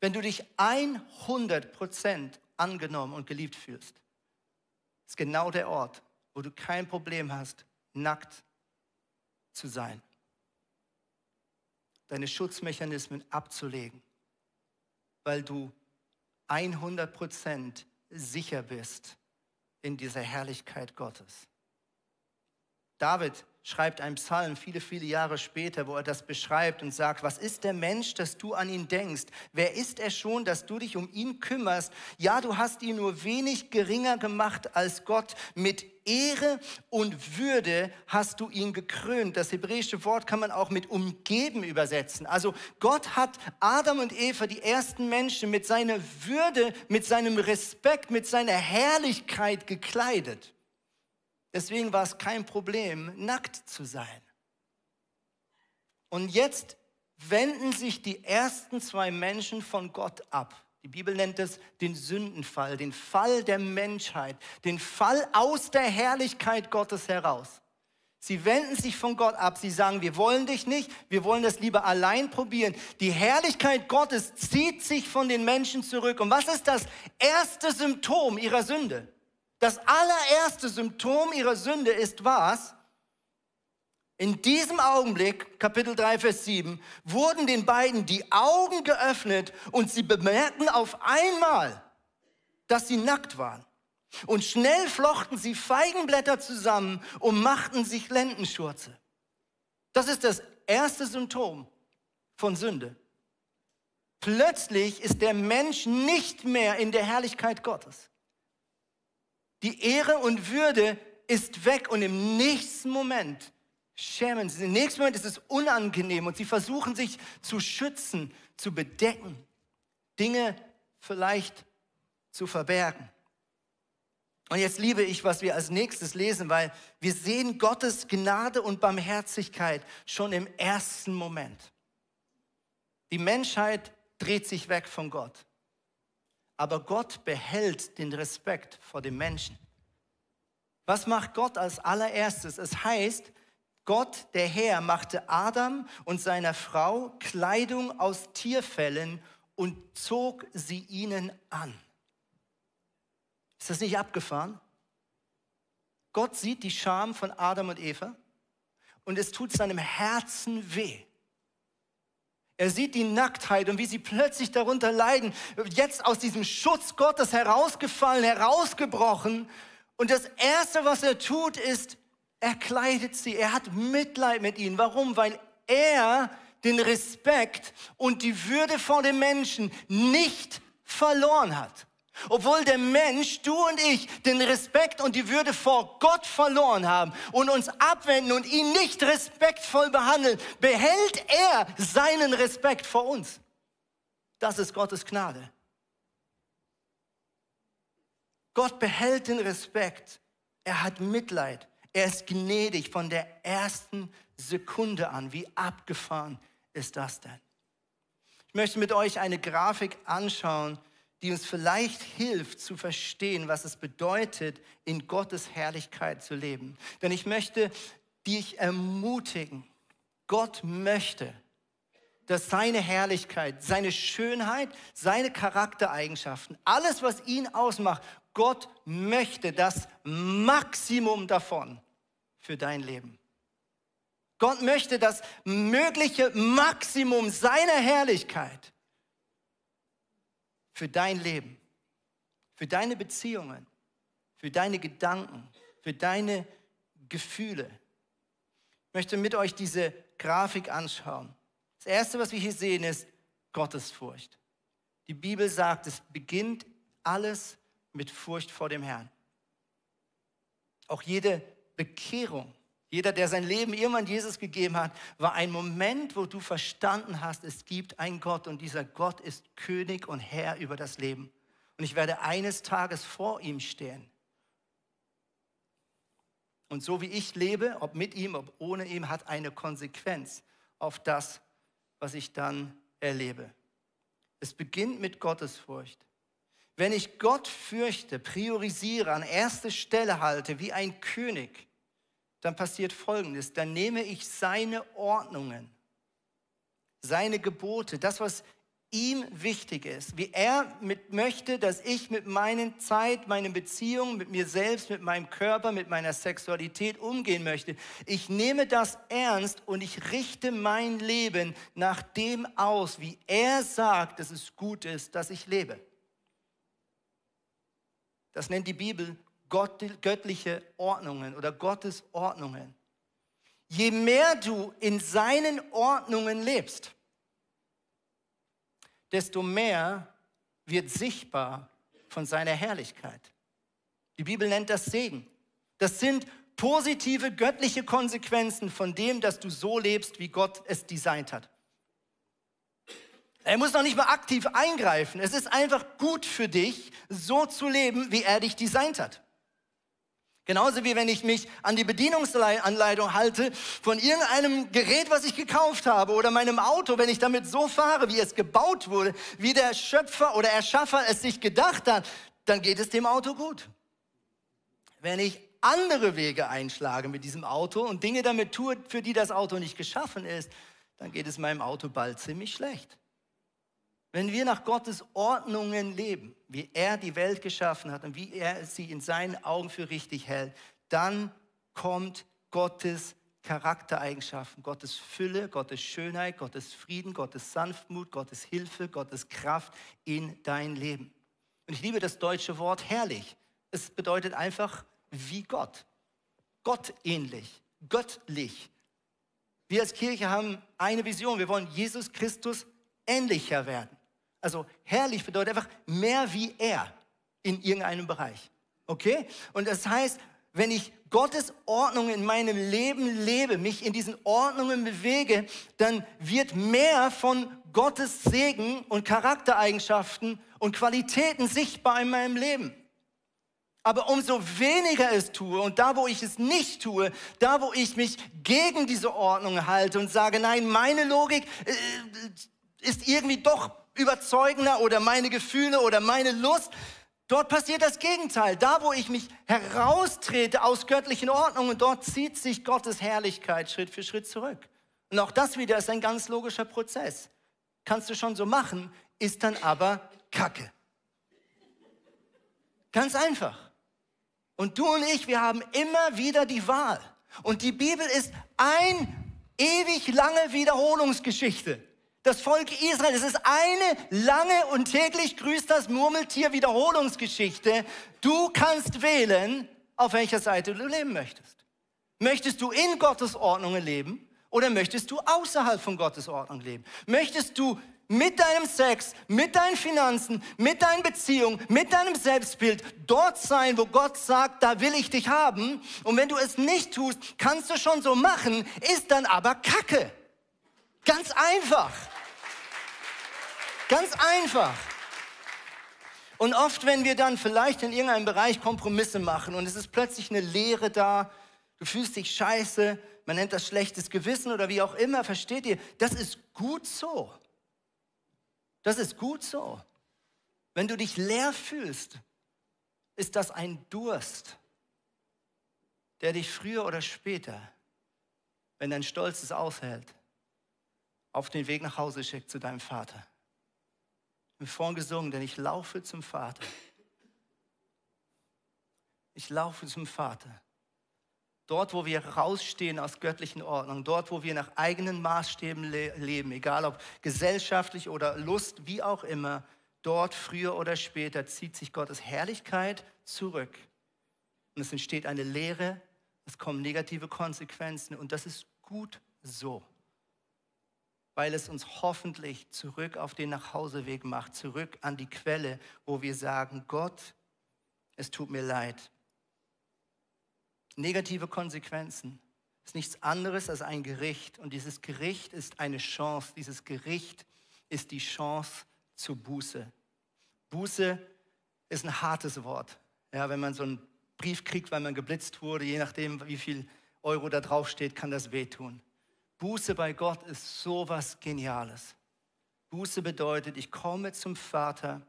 Wenn du dich 100% angenommen und geliebt fühlst, ist genau der Ort, wo du kein Problem hast, nackt zu sein. Deine Schutzmechanismen abzulegen weil du 100% sicher bist in dieser Herrlichkeit Gottes. David schreibt einen Psalm viele, viele Jahre später, wo er das beschreibt und sagt, was ist der Mensch, dass du an ihn denkst? Wer ist er schon, dass du dich um ihn kümmerst? Ja, du hast ihn nur wenig geringer gemacht als Gott. Mit Ehre und Würde hast du ihn gekrönt. Das hebräische Wort kann man auch mit umgeben übersetzen. Also Gott hat Adam und Eva, die ersten Menschen, mit seiner Würde, mit seinem Respekt, mit seiner Herrlichkeit gekleidet. Deswegen war es kein Problem, nackt zu sein. Und jetzt wenden sich die ersten zwei Menschen von Gott ab. Die Bibel nennt es den Sündenfall, den Fall der Menschheit, den Fall aus der Herrlichkeit Gottes heraus. Sie wenden sich von Gott ab. Sie sagen, wir wollen dich nicht, wir wollen das lieber allein probieren. Die Herrlichkeit Gottes zieht sich von den Menschen zurück. Und was ist das erste Symptom ihrer Sünde? Das allererste Symptom ihrer Sünde ist was? In diesem Augenblick, Kapitel 3, Vers 7, wurden den beiden die Augen geöffnet und sie bemerkten auf einmal, dass sie nackt waren. Und schnell flochten sie Feigenblätter zusammen und machten sich Lendenschurze. Das ist das erste Symptom von Sünde. Plötzlich ist der Mensch nicht mehr in der Herrlichkeit Gottes. Die Ehre und Würde ist weg und im nächsten Moment schämen sie. Im nächsten Moment ist es unangenehm und sie versuchen sich zu schützen, zu bedecken, Dinge vielleicht zu verbergen. Und jetzt liebe ich, was wir als nächstes lesen, weil wir sehen Gottes Gnade und Barmherzigkeit schon im ersten Moment. Die Menschheit dreht sich weg von Gott aber Gott behält den Respekt vor dem Menschen. Was macht Gott als allererstes? Es heißt, Gott, der Herr, machte Adam und seiner Frau Kleidung aus Tierfällen und zog sie ihnen an. Ist das nicht abgefahren? Gott sieht die Scham von Adam und Eva und es tut seinem Herzen weh. Er sieht die Nacktheit und wie sie plötzlich darunter leiden, jetzt aus diesem Schutz Gottes herausgefallen, herausgebrochen. Und das Erste, was er tut, ist, er kleidet sie, er hat Mitleid mit ihnen. Warum? Weil er den Respekt und die Würde vor dem Menschen nicht verloren hat. Obwohl der Mensch, du und ich, den Respekt und die Würde vor Gott verloren haben und uns abwenden und ihn nicht respektvoll behandeln, behält er seinen Respekt vor uns. Das ist Gottes Gnade. Gott behält den Respekt. Er hat Mitleid. Er ist gnädig von der ersten Sekunde an. Wie abgefahren ist das denn? Ich möchte mit euch eine Grafik anschauen, die uns vielleicht hilft zu verstehen, was es bedeutet, in Gottes Herrlichkeit zu leben. Denn ich möchte dich ermutigen, Gott möchte, dass seine Herrlichkeit, seine Schönheit, seine Charaktereigenschaften, alles, was ihn ausmacht, Gott möchte das Maximum davon für dein Leben. Gott möchte das mögliche Maximum seiner Herrlichkeit für dein Leben, für deine Beziehungen, für deine Gedanken, für deine Gefühle. Ich möchte mit euch diese Grafik anschauen. Das Erste, was wir hier sehen, ist Gottesfurcht. Die Bibel sagt, es beginnt alles mit Furcht vor dem Herrn. Auch jede Bekehrung jeder, der sein Leben irgendwann Jesus gegeben hat, war ein Moment, wo du verstanden hast, es gibt einen Gott und dieser Gott ist König und Herr über das Leben. Und ich werde eines Tages vor ihm stehen. Und so wie ich lebe, ob mit ihm, ob ohne ihm, hat eine Konsequenz auf das, was ich dann erlebe. Es beginnt mit Gottesfurcht. Wenn ich Gott fürchte, priorisiere, an erste Stelle halte, wie ein König, dann passiert Folgendes. Dann nehme ich seine Ordnungen, seine Gebote, das, was ihm wichtig ist, wie er mit, möchte, dass ich mit meinen Zeit, meinen Beziehungen, mit mir selbst, mit meinem Körper, mit meiner Sexualität umgehen möchte. Ich nehme das ernst und ich richte mein Leben nach dem aus, wie er sagt, dass es gut ist, dass ich lebe. Das nennt die Bibel göttliche Ordnungen oder Gottes Ordnungen. Je mehr du in seinen Ordnungen lebst, desto mehr wird sichtbar von seiner Herrlichkeit. Die Bibel nennt das Segen. Das sind positive göttliche Konsequenzen von dem, dass du so lebst, wie Gott es designt hat. Er muss noch nicht mal aktiv eingreifen. Es ist einfach gut für dich, so zu leben, wie er dich designt hat. Genauso wie wenn ich mich an die Bedienungsanleitung halte von irgendeinem Gerät, was ich gekauft habe oder meinem Auto, wenn ich damit so fahre, wie es gebaut wurde, wie der Schöpfer oder Erschaffer es sich gedacht hat, dann geht es dem Auto gut. Wenn ich andere Wege einschlage mit diesem Auto und Dinge damit tue, für die das Auto nicht geschaffen ist, dann geht es meinem Auto bald ziemlich schlecht. Wenn wir nach Gottes Ordnungen leben, wie er die Welt geschaffen hat und wie er sie in seinen Augen für richtig hält, dann kommt Gottes Charaktereigenschaften, Gottes Fülle, Gottes Schönheit, Gottes Frieden, Gottes Sanftmut, Gottes Hilfe, Gottes Kraft in dein Leben. Und ich liebe das deutsche Wort herrlich. Es bedeutet einfach wie Gott. Gott ähnlich, göttlich. Wir als Kirche haben eine Vision. Wir wollen Jesus Christus ähnlicher werden. Also herrlich bedeutet einfach mehr wie er in irgendeinem Bereich. Okay? Und das heißt, wenn ich Gottes Ordnung in meinem Leben lebe, mich in diesen Ordnungen bewege, dann wird mehr von Gottes Segen und Charaktereigenschaften und Qualitäten sichtbar in meinem Leben. Aber umso weniger es tue und da, wo ich es nicht tue, da, wo ich mich gegen diese Ordnung halte und sage, nein, meine Logik äh, ist irgendwie doch überzeugender oder meine Gefühle oder meine Lust. Dort passiert das Gegenteil. Da, wo ich mich heraustrete aus göttlichen Ordnungen, dort zieht sich Gottes Herrlichkeit Schritt für Schritt zurück. Und auch das wieder ist ein ganz logischer Prozess. Kannst du schon so machen, ist dann aber Kacke. Ganz einfach. Und du und ich, wir haben immer wieder die Wahl. Und die Bibel ist ein ewig lange Wiederholungsgeschichte das Volk Israel. Es ist eine lange und täglich grüßt das Murmeltier Wiederholungsgeschichte. Du kannst wählen, auf welcher Seite du leben möchtest. Möchtest du in Gottes Ordnung leben oder möchtest du außerhalb von Gottes Ordnung leben? Möchtest du mit deinem Sex, mit deinen Finanzen, mit deinen Beziehungen, mit deinem Selbstbild dort sein, wo Gott sagt, da will ich dich haben. Und wenn du es nicht tust, kannst du schon so machen, ist dann aber Kacke. Ganz einfach. Ganz einfach. Und oft, wenn wir dann vielleicht in irgendeinem Bereich Kompromisse machen und es ist plötzlich eine Leere da, du fühlst dich scheiße, man nennt das schlechtes Gewissen oder wie auch immer, versteht ihr? Das ist gut so. Das ist gut so. Wenn du dich leer fühlst, ist das ein Durst, der dich früher oder später, wenn dein Stolz es aushält, auf den Weg nach Hause schickt zu deinem Vater. Wir haben vorhin gesungen, denn ich laufe zum Vater. Ich laufe zum Vater. Dort, wo wir rausstehen aus göttlichen Ordnungen, dort, wo wir nach eigenen Maßstäben le leben, egal ob gesellschaftlich oder Lust, wie auch immer, dort früher oder später zieht sich Gottes Herrlichkeit zurück. Und es entsteht eine Leere, es kommen negative Konsequenzen und das ist gut so weil es uns hoffentlich zurück auf den Nachhauseweg macht, zurück an die Quelle, wo wir sagen, Gott, es tut mir leid. Negative Konsequenzen ist nichts anderes als ein Gericht und dieses Gericht ist eine Chance. Dieses Gericht ist die Chance zur Buße. Buße ist ein hartes Wort. Ja, wenn man so einen Brief kriegt, weil man geblitzt wurde, je nachdem, wie viel Euro da drauf steht, kann das wehtun. Buße bei Gott ist so was Geniales. Buße bedeutet, ich komme zum Vater.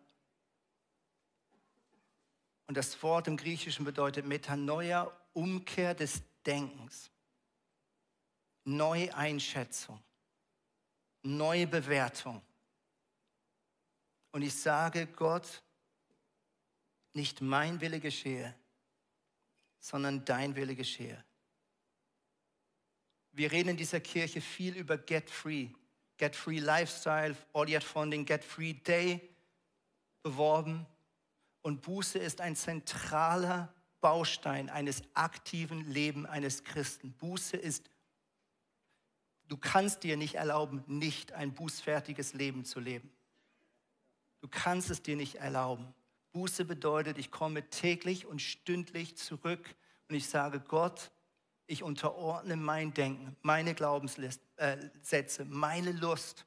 Und das Wort im Griechischen bedeutet Metanoia, Umkehr des Denkens, neue Einschätzung, neue Bewertung. Und ich sage Gott, nicht mein Wille geschehe, sondern dein Wille geschehe. Wir reden in dieser Kirche viel über Get Free, Get Free Lifestyle, Audiat Funding, Get Free Day beworben. Und Buße ist ein zentraler Baustein eines aktiven Lebens eines Christen. Buße ist, du kannst dir nicht erlauben, nicht ein bußfertiges Leben zu leben. Du kannst es dir nicht erlauben. Buße bedeutet, ich komme täglich und stündlich zurück und ich sage, Gott, ich unterordne mein Denken, meine Glaubenssätze, äh, meine Lust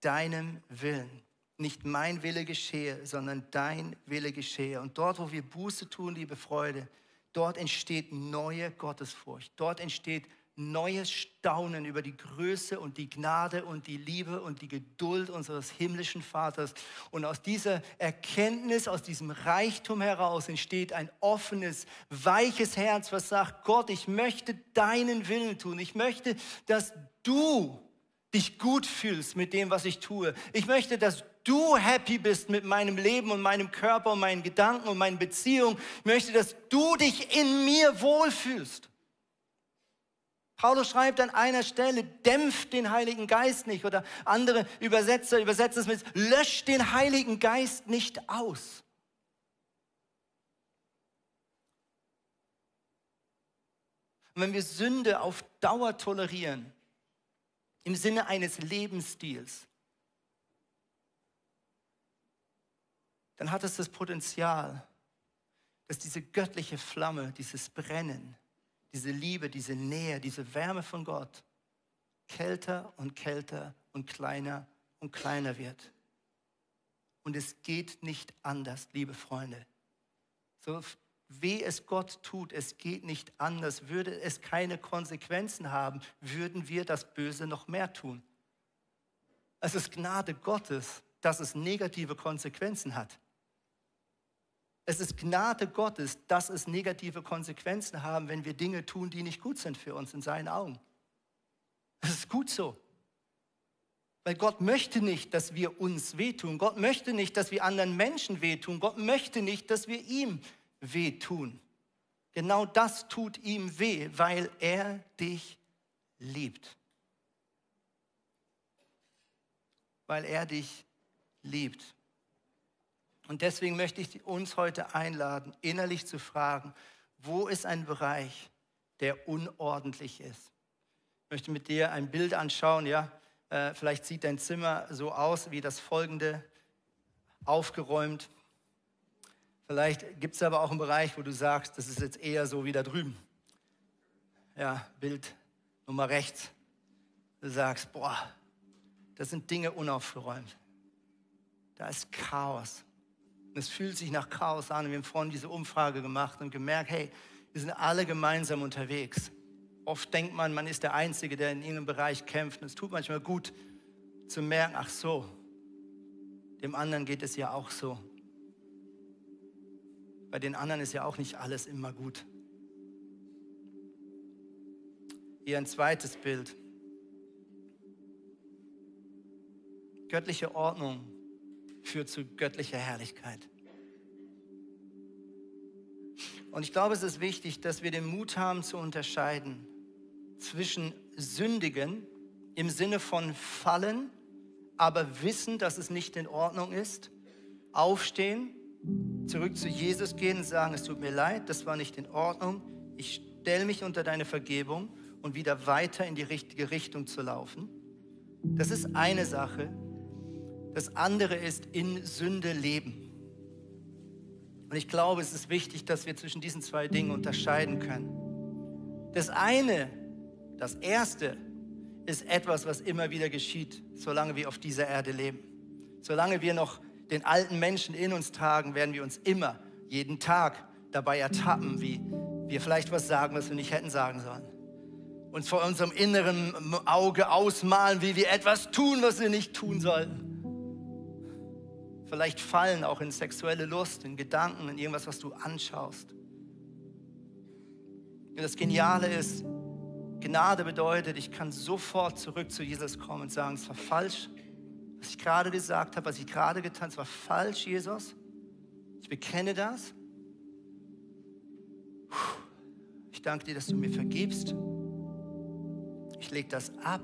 deinem Willen. Nicht mein Wille geschehe, sondern dein Wille geschehe. Und dort, wo wir Buße tun, liebe Freude, dort entsteht neue Gottesfurcht. Dort entsteht neues Staunen über die Größe und die Gnade und die Liebe und die Geduld unseres himmlischen Vaters. Und aus dieser Erkenntnis, aus diesem Reichtum heraus entsteht ein offenes, weiches Herz, was sagt, Gott, ich möchte deinen Willen tun. Ich möchte, dass du dich gut fühlst mit dem, was ich tue. Ich möchte, dass du happy bist mit meinem Leben und meinem Körper und meinen Gedanken und meinen Beziehungen. Ich möchte, dass du dich in mir wohlfühlst. Paulus schreibt an einer Stelle, dämpft den Heiligen Geist nicht. Oder andere Übersetzer übersetzen es mit, löscht den Heiligen Geist nicht aus. Und wenn wir Sünde auf Dauer tolerieren, im Sinne eines Lebensstils, dann hat es das Potenzial, dass diese göttliche Flamme, dieses Brennen, diese Liebe, diese Nähe, diese Wärme von Gott kälter und kälter und kleiner und kleiner wird. Und es geht nicht anders, liebe Freunde. So weh es Gott tut, es geht nicht anders. Würde es keine Konsequenzen haben, würden wir das Böse noch mehr tun. Es ist Gnade Gottes, dass es negative Konsequenzen hat. Es ist Gnade Gottes, dass es negative Konsequenzen haben, wenn wir Dinge tun, die nicht gut sind für uns in seinen Augen. Es ist gut so. Weil Gott möchte nicht, dass wir uns wehtun. Gott möchte nicht, dass wir anderen Menschen wehtun. Gott möchte nicht, dass wir ihm wehtun. Genau das tut ihm weh, weil er dich liebt. Weil er dich liebt. Und deswegen möchte ich uns heute einladen, innerlich zu fragen, wo ist ein Bereich, der unordentlich ist? Ich möchte mit dir ein Bild anschauen, ja. Äh, vielleicht sieht dein Zimmer so aus wie das folgende, aufgeräumt. Vielleicht gibt es aber auch einen Bereich, wo du sagst, das ist jetzt eher so wie da drüben. Ja, Bild Nummer rechts. Du sagst, boah, das sind Dinge unaufgeräumt. Da ist Chaos. Und es fühlt sich nach Chaos an. wir haben vorhin diese Umfrage gemacht und gemerkt, hey, wir sind alle gemeinsam unterwegs. Oft denkt man, man ist der Einzige, der in irgendeinem Bereich kämpft. Und es tut manchmal gut zu merken, ach so, dem anderen geht es ja auch so. Bei den anderen ist ja auch nicht alles immer gut. Hier ein zweites Bild. Göttliche Ordnung führt zu göttlicher Herrlichkeit. Und ich glaube, es ist wichtig, dass wir den Mut haben zu unterscheiden zwischen Sündigen im Sinne von Fallen, aber wissen, dass es nicht in Ordnung ist, aufstehen, zurück zu Jesus gehen und sagen, es tut mir leid, das war nicht in Ordnung, ich stelle mich unter deine Vergebung und wieder weiter in die richtige Richtung zu laufen. Das ist eine Sache. Das andere ist in Sünde leben. Und ich glaube, es ist wichtig, dass wir zwischen diesen zwei Dingen unterscheiden können. Das eine, das erste, ist etwas, was immer wieder geschieht, solange wir auf dieser Erde leben. Solange wir noch den alten Menschen in uns tragen, werden wir uns immer, jeden Tag dabei ertappen, wie wir vielleicht was sagen, was wir nicht hätten sagen sollen. Uns vor unserem inneren Auge ausmalen, wie wir etwas tun, was wir nicht tun sollten vielleicht fallen auch in sexuelle Lust, in Gedanken, in irgendwas, was du anschaust. Und das Geniale ist, Gnade bedeutet, ich kann sofort zurück zu Jesus kommen und sagen, es war falsch, was ich gerade gesagt habe, was ich gerade getan habe, war falsch, Jesus. Ich bekenne das. Ich danke dir, dass du mir vergibst. Ich lege das ab.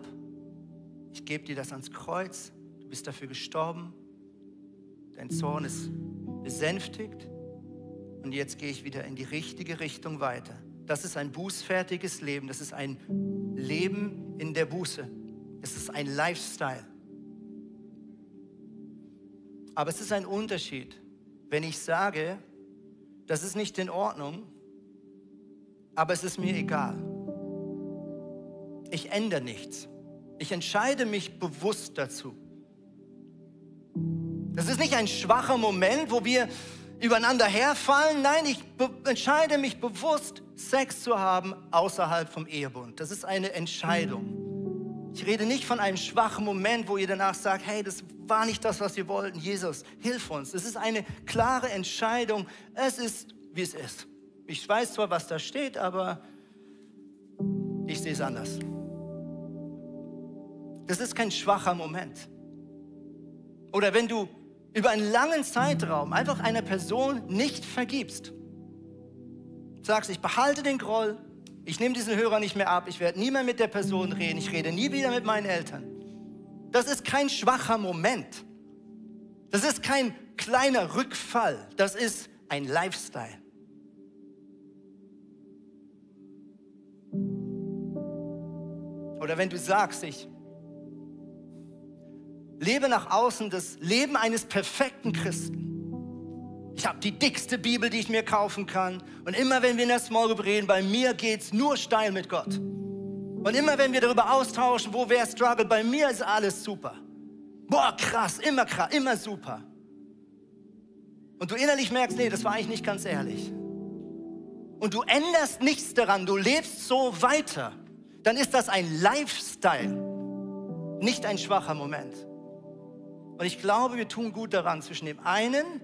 Ich gebe dir das ans Kreuz. Du bist dafür gestorben. Dein Zorn ist besänftigt. Und jetzt gehe ich wieder in die richtige Richtung weiter. Das ist ein bußfertiges Leben. Das ist ein Leben in der Buße. Es ist ein Lifestyle. Aber es ist ein Unterschied, wenn ich sage, das ist nicht in Ordnung, aber es ist mir egal. Ich ändere nichts. Ich entscheide mich bewusst dazu. Ist nicht ein schwacher Moment, wo wir übereinander herfallen. Nein, ich entscheide mich bewusst, Sex zu haben außerhalb vom Ehebund. Das ist eine Entscheidung. Ich rede nicht von einem schwachen Moment, wo ihr danach sagt, hey, das war nicht das, was wir wollten. Jesus, hilf uns. Es ist eine klare Entscheidung. Es ist, wie es ist. Ich weiß zwar, was da steht, aber ich sehe es anders. Das ist kein schwacher Moment. Oder wenn du über einen langen Zeitraum einfach einer Person nicht vergibst, sagst, ich behalte den Groll, ich nehme diesen Hörer nicht mehr ab, ich werde nie mehr mit der Person reden, ich rede nie wieder mit meinen Eltern. Das ist kein schwacher Moment. Das ist kein kleiner Rückfall. Das ist ein Lifestyle. Oder wenn du sagst, ich lebe nach außen das Leben eines perfekten Christen. Ich habe die dickste Bibel, die ich mir kaufen kann. Und immer wenn wir in der Small Group reden, bei mir geht es nur steil mit Gott. Und immer wenn wir darüber austauschen, wo wer struggelt, bei mir ist alles super. Boah, krass, immer krass, immer super. Und du innerlich merkst, nee, das war eigentlich nicht ganz ehrlich. Und du änderst nichts daran, du lebst so weiter. Dann ist das ein Lifestyle, nicht ein schwacher Moment. Und ich glaube, wir tun gut daran, zwischen dem einen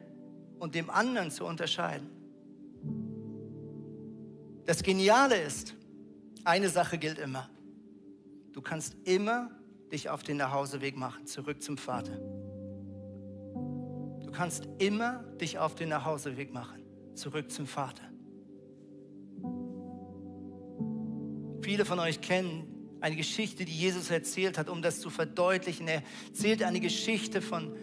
und dem anderen zu unterscheiden. Das Geniale ist, eine Sache gilt immer. Du kannst immer dich auf den Nachhauseweg machen, zurück zum Vater. Du kannst immer dich auf den Nachhauseweg machen, zurück zum Vater. Viele von euch kennen eine Geschichte, die Jesus erzählt hat, um das zu verdeutlichen. Er erzählt eine Geschichte von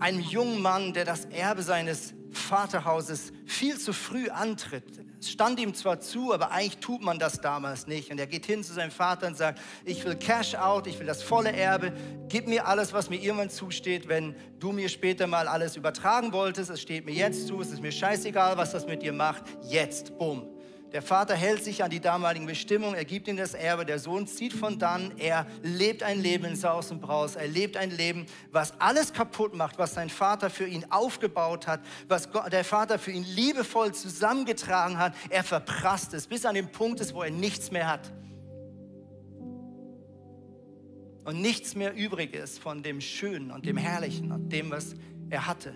einem jungen Mann, der das Erbe seines Vaterhauses viel zu früh antritt. Es stand ihm zwar zu, aber eigentlich tut man das damals nicht. Und er geht hin zu seinem Vater und sagt, ich will Cash out, ich will das volle Erbe, gib mir alles, was mir irgendwann zusteht, wenn du mir später mal alles übertragen wolltest. Es steht mir jetzt zu, es ist mir scheißegal, was das mit dir macht. Jetzt, bumm. Der Vater hält sich an die damaligen Bestimmungen, er gibt ihm das Erbe, der Sohn zieht von dann, er lebt ein Leben in Saus und Braus, er lebt ein Leben, was alles kaputt macht, was sein Vater für ihn aufgebaut hat, was der Vater für ihn liebevoll zusammengetragen hat. Er verprasst es, bis an den Punkt ist, wo er nichts mehr hat. Und nichts mehr übrig ist von dem Schönen und dem Herrlichen und dem, was er hatte,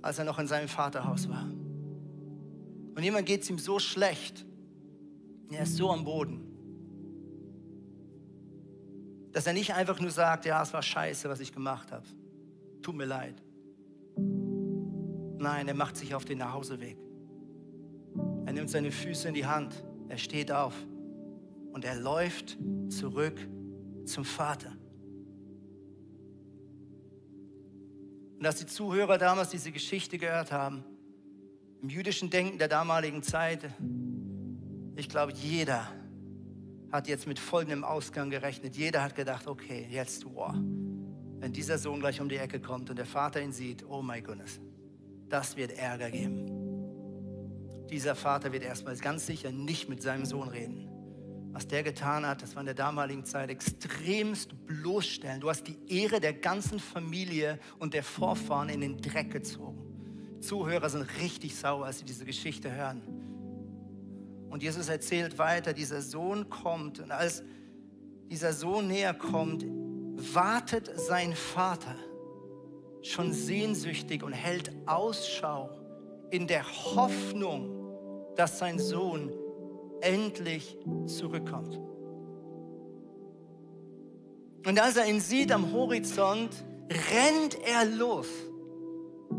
als er noch in seinem Vaterhaus war. Und jemand geht es ihm so schlecht, er ist so am Boden, dass er nicht einfach nur sagt, ja, es war scheiße, was ich gemacht habe. Tut mir leid. Nein, er macht sich auf den Nachhauseweg. Er nimmt seine Füße in die Hand, er steht auf und er läuft zurück zum Vater. Und als die Zuhörer damals diese Geschichte gehört haben, im jüdischen Denken der damaligen Zeit, ich glaube, jeder hat jetzt mit folgendem Ausgang gerechnet. Jeder hat gedacht, okay, jetzt, wow, wenn dieser Sohn gleich um die Ecke kommt und der Vater ihn sieht, oh mein Gott, das wird Ärger geben. Dieser Vater wird erstmal ganz sicher nicht mit seinem Sohn reden. Was der getan hat, das war in der damaligen Zeit extremst bloßstellen. Du hast die Ehre der ganzen Familie und der Vorfahren in den Dreck gezogen. Zuhörer sind richtig sauer, als sie diese Geschichte hören. Und Jesus erzählt weiter, dieser Sohn kommt und als dieser Sohn näher kommt, wartet sein Vater schon sehnsüchtig und hält Ausschau in der Hoffnung, dass sein Sohn endlich zurückkommt. Und als er ihn sieht am Horizont, rennt er los.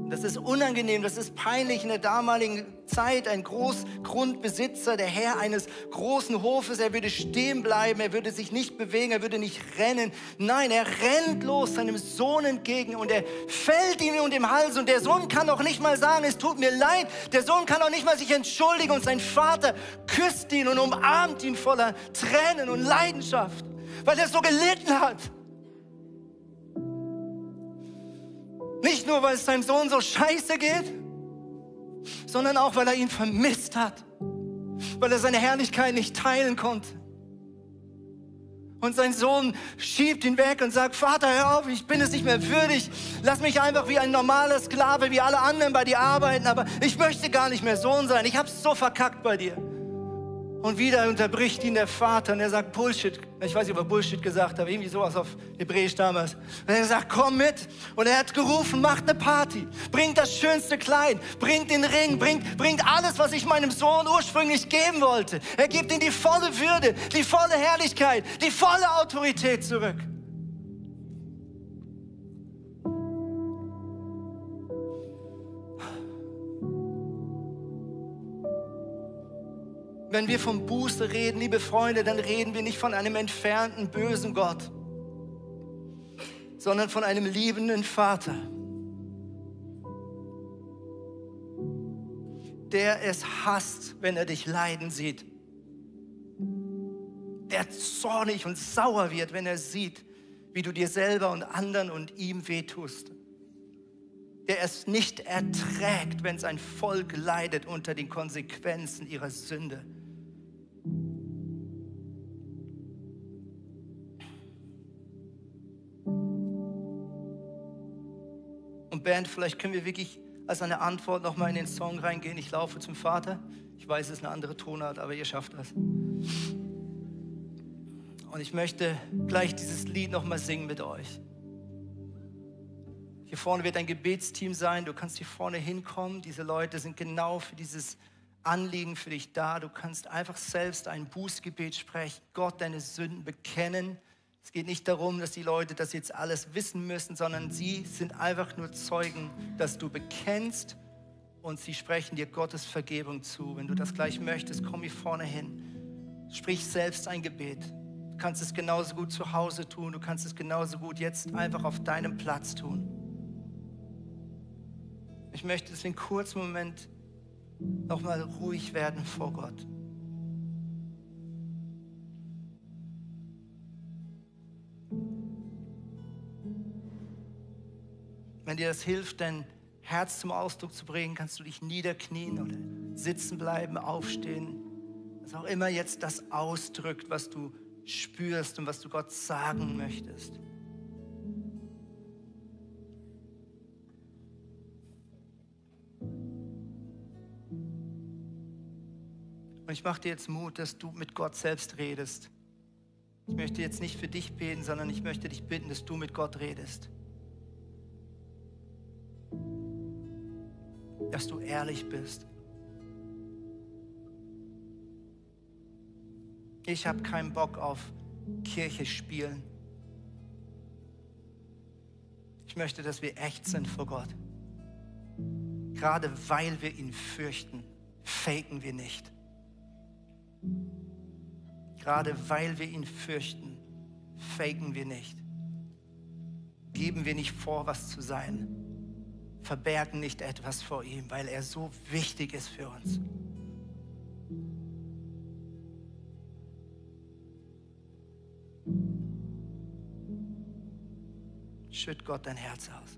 Das ist unangenehm, das ist peinlich in der damaligen Zeit. Ein Großgrundbesitzer, der Herr eines großen Hofes, er würde stehen bleiben, er würde sich nicht bewegen, er würde nicht rennen. Nein, er rennt los seinem Sohn entgegen und er fällt ihm um den Hals. Und der Sohn kann auch nicht mal sagen, es tut mir leid. Der Sohn kann auch nicht mal sich entschuldigen. Und sein Vater küsst ihn und umarmt ihn voller Tränen und Leidenschaft, weil er so gelitten hat. Nicht nur, weil es seinem Sohn so scheiße geht, sondern auch, weil er ihn vermisst hat, weil er seine Herrlichkeit nicht teilen konnte. Und sein Sohn schiebt ihn weg und sagt, Vater, hör auf, ich bin es nicht mehr würdig. Lass mich einfach wie ein normaler Sklave, wie alle anderen bei dir arbeiten, aber ich möchte gar nicht mehr Sohn sein. Ich hab's so verkackt bei dir. Und wieder unterbricht ihn der Vater und er sagt Bullshit. Ich weiß nicht, ob er Bullshit gesagt hat, irgendwie sowas auf Hebräisch damals. Und er sagt, komm mit. Und er hat gerufen, macht eine Party. Bringt das schönste Kleid, bringt den Ring, bringt, bringt alles, was ich meinem Sohn ursprünglich geben wollte. Er gibt ihm die volle Würde, die volle Herrlichkeit, die volle Autorität zurück. Wenn wir vom Buße reden, liebe Freunde, dann reden wir nicht von einem entfernten, bösen Gott, sondern von einem liebenden Vater, der es hasst, wenn er dich leiden sieht, der zornig und sauer wird, wenn er sieht, wie du dir selber und anderen und ihm wehtust, der es nicht erträgt, wenn sein Volk leidet unter den Konsequenzen ihrer Sünde. Band, vielleicht können wir wirklich als eine Antwort nochmal in den Song reingehen. Ich laufe zum Vater. Ich weiß, es ist eine andere Tonart, aber ihr schafft das. Und ich möchte gleich dieses Lied nochmal singen mit euch. Hier vorne wird ein Gebetsteam sein. Du kannst hier vorne hinkommen. Diese Leute sind genau für dieses Anliegen für dich da. Du kannst einfach selbst ein Bußgebet sprechen, Gott deine Sünden bekennen es geht nicht darum, dass die Leute das jetzt alles wissen müssen, sondern sie sind einfach nur Zeugen, dass du bekennst und sie sprechen dir Gottes Vergebung zu. Wenn du das gleich möchtest, komm hier vorne hin. Sprich selbst ein Gebet. Du kannst es genauso gut zu Hause tun, du kannst es genauso gut jetzt einfach auf deinem Platz tun. Ich möchte es in kurzen Moment nochmal ruhig werden vor Gott. Wenn dir das hilft, dein Herz zum Ausdruck zu bringen, kannst du dich niederknien oder sitzen bleiben, aufstehen. Was auch immer jetzt das ausdrückt, was du spürst und was du Gott sagen möchtest. Ich mache dir jetzt Mut, dass du mit Gott selbst redest. Ich möchte jetzt nicht für dich beten, sondern ich möchte dich bitten, dass du mit Gott redest. dass du ehrlich bist. Ich habe keinen Bock auf Kirche spielen. Ich möchte, dass wir echt sind vor Gott. Gerade weil wir ihn fürchten, faken wir nicht. Gerade weil wir ihn fürchten, faken wir nicht. Geben wir nicht vor, was zu sein verbergen nicht etwas vor ihm, weil er so wichtig ist für uns. Schütt Gott dein Herz aus.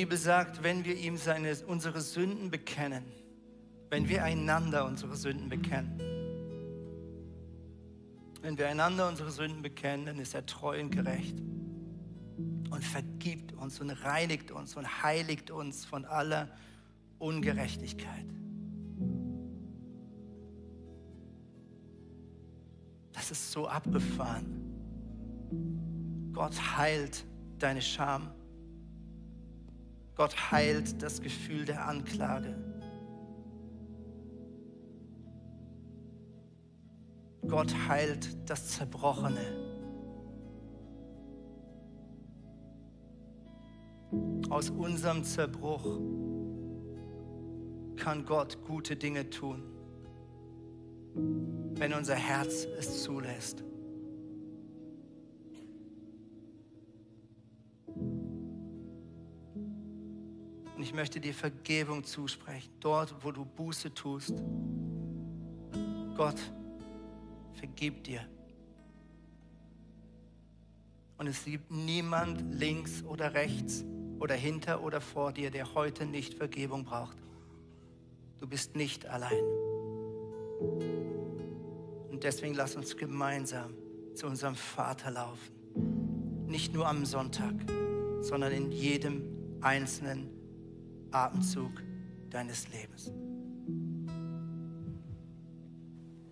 Bibel sagt, wenn wir ihm seine, unsere Sünden bekennen, wenn wir einander unsere Sünden bekennen, wenn wir einander unsere Sünden bekennen, dann ist er treu und gerecht und vergibt uns und reinigt uns und heiligt uns von aller Ungerechtigkeit. Das ist so abgefahren. Gott heilt deine Scham. Gott heilt das Gefühl der Anklage. Gott heilt das Zerbrochene. Aus unserem Zerbruch kann Gott gute Dinge tun, wenn unser Herz es zulässt. Und ich möchte dir Vergebung zusprechen, dort, wo du Buße tust. Gott, vergib dir. Und es gibt niemand links oder rechts oder hinter oder vor dir, der heute nicht Vergebung braucht. Du bist nicht allein. Und deswegen lass uns gemeinsam zu unserem Vater laufen. Nicht nur am Sonntag, sondern in jedem einzelnen Atemzug deines Lebens.